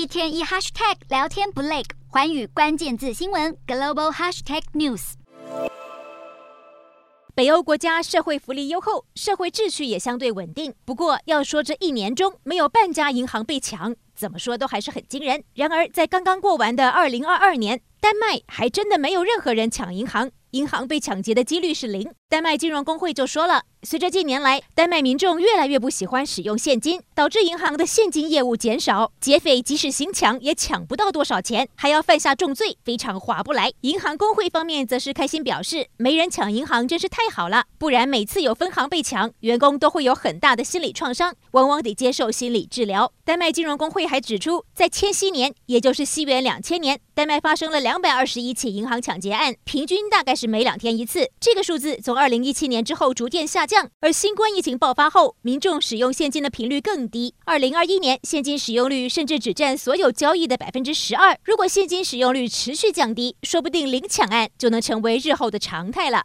一天一 hashtag 聊天不累，寰宇关键字新闻 global hashtag news。北欧国家社会福利优厚，社会秩序也相对稳定。不过，要说这一年中没有半家银行被抢，怎么说都还是很惊人。然而，在刚刚过完的二零二二年，丹麦还真的没有任何人抢银行，银行被抢劫的几率是零。丹麦金融工会就说了，随着近年来丹麦民众越来越不喜欢使用现金，导致银行的现金业务减少，劫匪即使行抢也抢不到多少钱，还要犯下重罪，非常划不来。银行工会方面则是开心表示，没人抢银行真是太好了，不然每次有分行被抢，员工都会有很大的心理创伤，往往得接受心理治疗。丹麦金融工会还指出，在千禧年，也就是西元两千年，丹麦发生了两百二十一起银行抢劫案，平均大概是每两天一次。这个数字从二零一七年之后逐渐下降，而新冠疫情爆发后，民众使用现金的频率更低。二零二一年，现金使用率甚至只占所有交易的百分之十二。如果现金使用率持续降低，说不定零抢案就能成为日后的常态了。